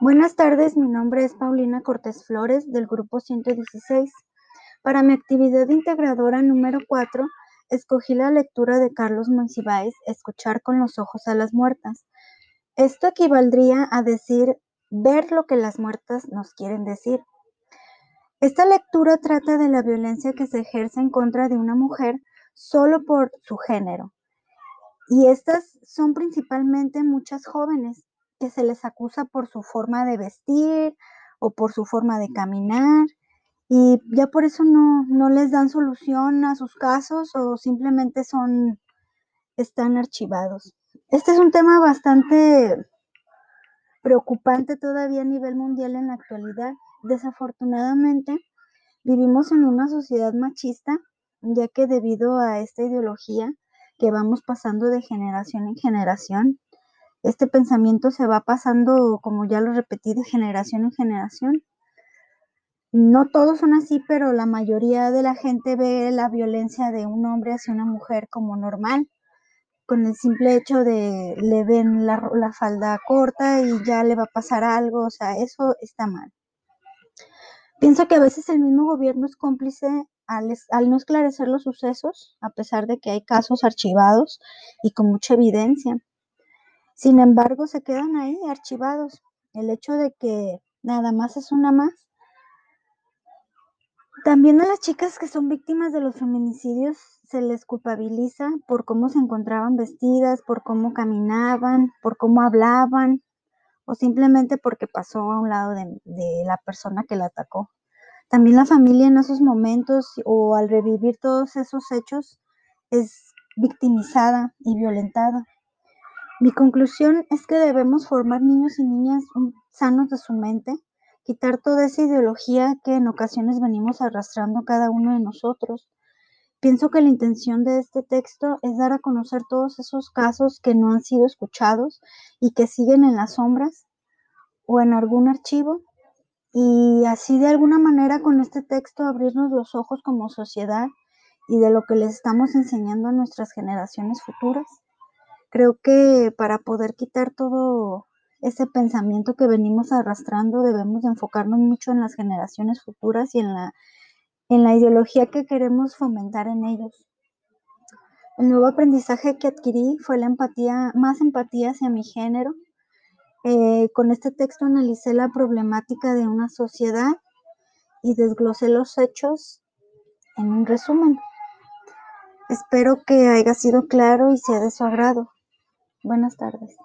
Buenas tardes, mi nombre es Paulina Cortés Flores del grupo 116. Para mi actividad integradora número 4, escogí la lectura de Carlos Monsiváis, Escuchar con los ojos a las muertas. Esto equivaldría a decir ver lo que las muertas nos quieren decir. Esta lectura trata de la violencia que se ejerce en contra de una mujer solo por su género. Y estas son principalmente muchas jóvenes que se les acusa por su forma de vestir o por su forma de caminar y ya por eso no, no les dan solución a sus casos o simplemente son, están archivados. Este es un tema bastante preocupante todavía a nivel mundial en la actualidad. Desafortunadamente, vivimos en una sociedad machista, ya que debido a esta ideología que vamos pasando de generación en generación, este pensamiento se va pasando, como ya lo repetí, de generación en generación. No todos son así, pero la mayoría de la gente ve la violencia de un hombre hacia una mujer como normal, con el simple hecho de le ven la, falda corta y ya le va a pasar algo, o sea, eso está mal. Pienso que a veces el mismo gobierno es cómplice al, al, no esclarecer los sucesos, a pesar de que hay casos archivados y con mucha evidencia. Sin embargo, se quedan ahí archivados. El hecho de que nada más es una más. También a las chicas que son víctimas de los feminicidios se les culpabiliza por cómo se encontraban vestidas, por cómo caminaban, por cómo hablaban o simplemente porque pasó a un lado de, la persona que la atacó. También la familia en esos momentos o al revivir todos esos hechos es victimizada y violentada. Mi conclusión es que debemos formar niños y niñas sanos de su mente, quitar toda esa ideología que en ocasiones venimos arrastrando cada uno de nosotros. Pienso que la intención de este texto es dar a conocer todos esos casos que no han sido escuchados y que siguen en las sombras o en algún archivo y así de alguna manera con este texto abrirnos los ojos como sociedad y de lo que les estamos enseñando a nuestras generaciones futuras. Creo que para poder quitar todo ese pensamiento que venimos arrastrando debemos enfocarnos mucho en las generaciones futuras y en la, en la ideología que queremos fomentar en ellos. El nuevo aprendizaje que adquirí fue la empatía, más empatía hacia mi género. Eh, con este texto analicé la problemática de una sociedad y desglosé los hechos en un resumen. Espero que haya sido claro y sea de su agrado. Buenas tardes.